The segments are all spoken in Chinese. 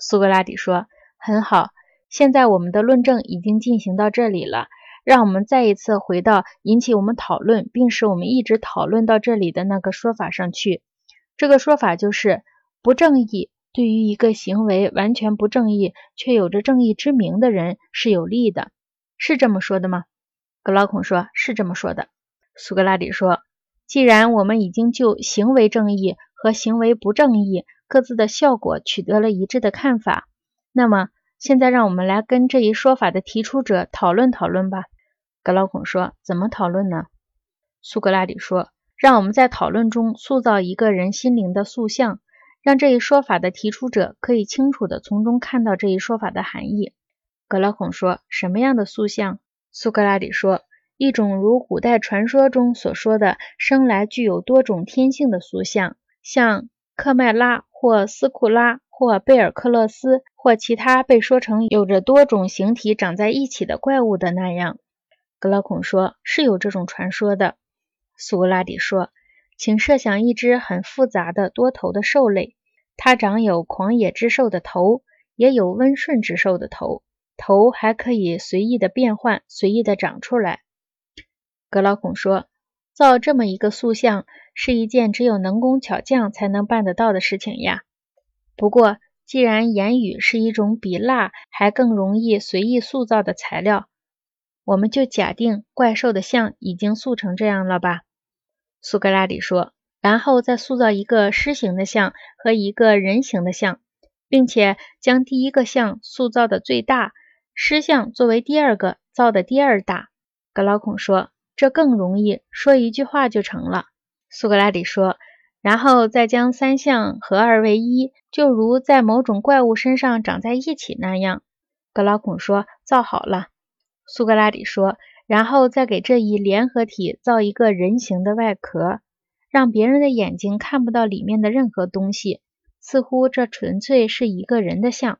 苏格拉底说：“很好，现在我们的论证已经进行到这里了。让我们再一次回到引起我们讨论，并使我们一直讨论到这里的那个说法上去。这个说法就是：不正义对于一个行为完全不正义却有着正义之名的人是有利的，是这么说的吗？”格劳孔说：“是这么说的。”苏格拉底说：“既然我们已经就行为正义和行为不正义，各自的效果取得了一致的看法。那么，现在让我们来跟这一说法的提出者讨论讨论吧。格劳孔说：“怎么讨论呢？”苏格拉底说：“让我们在讨论中塑造一个人心灵的塑像，让这一说法的提出者可以清楚地从中看到这一说法的含义。”格劳孔说：“什么样的塑像？”苏格拉底说：“一种如古代传说中所说的，生来具有多种天性的塑像，像克麦拉。”或斯库拉，或贝尔克勒斯，或其他被说成有着多种形体长在一起的怪物的那样，格劳孔说：“是有这种传说的。”苏格拉底说：“请设想一只很复杂的多头的兽类，它长有狂野之兽的头，也有温顺之兽的头，头还可以随意的变换，随意的长出来。”格老孔说。造这么一个塑像是一件只有能工巧匠才能办得到的事情呀。不过，既然言语是一种比蜡还更容易随意塑造的材料，我们就假定怪兽的像已经塑成这样了吧？苏格拉底说，然后再塑造一个狮形的像和一个人形的像，并且将第一个像塑造的最大，狮像作为第二个造的第二大。格劳孔说。这更容易，说一句话就成了。苏格拉底说，然后再将三项合二为一，就如在某种怪物身上长在一起那样。格劳孔说，造好了。苏格拉底说，然后再给这一联合体造一个人形的外壳，让别人的眼睛看不到里面的任何东西，似乎这纯粹是一个人的像。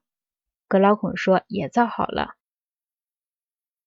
格劳孔说，也造好了。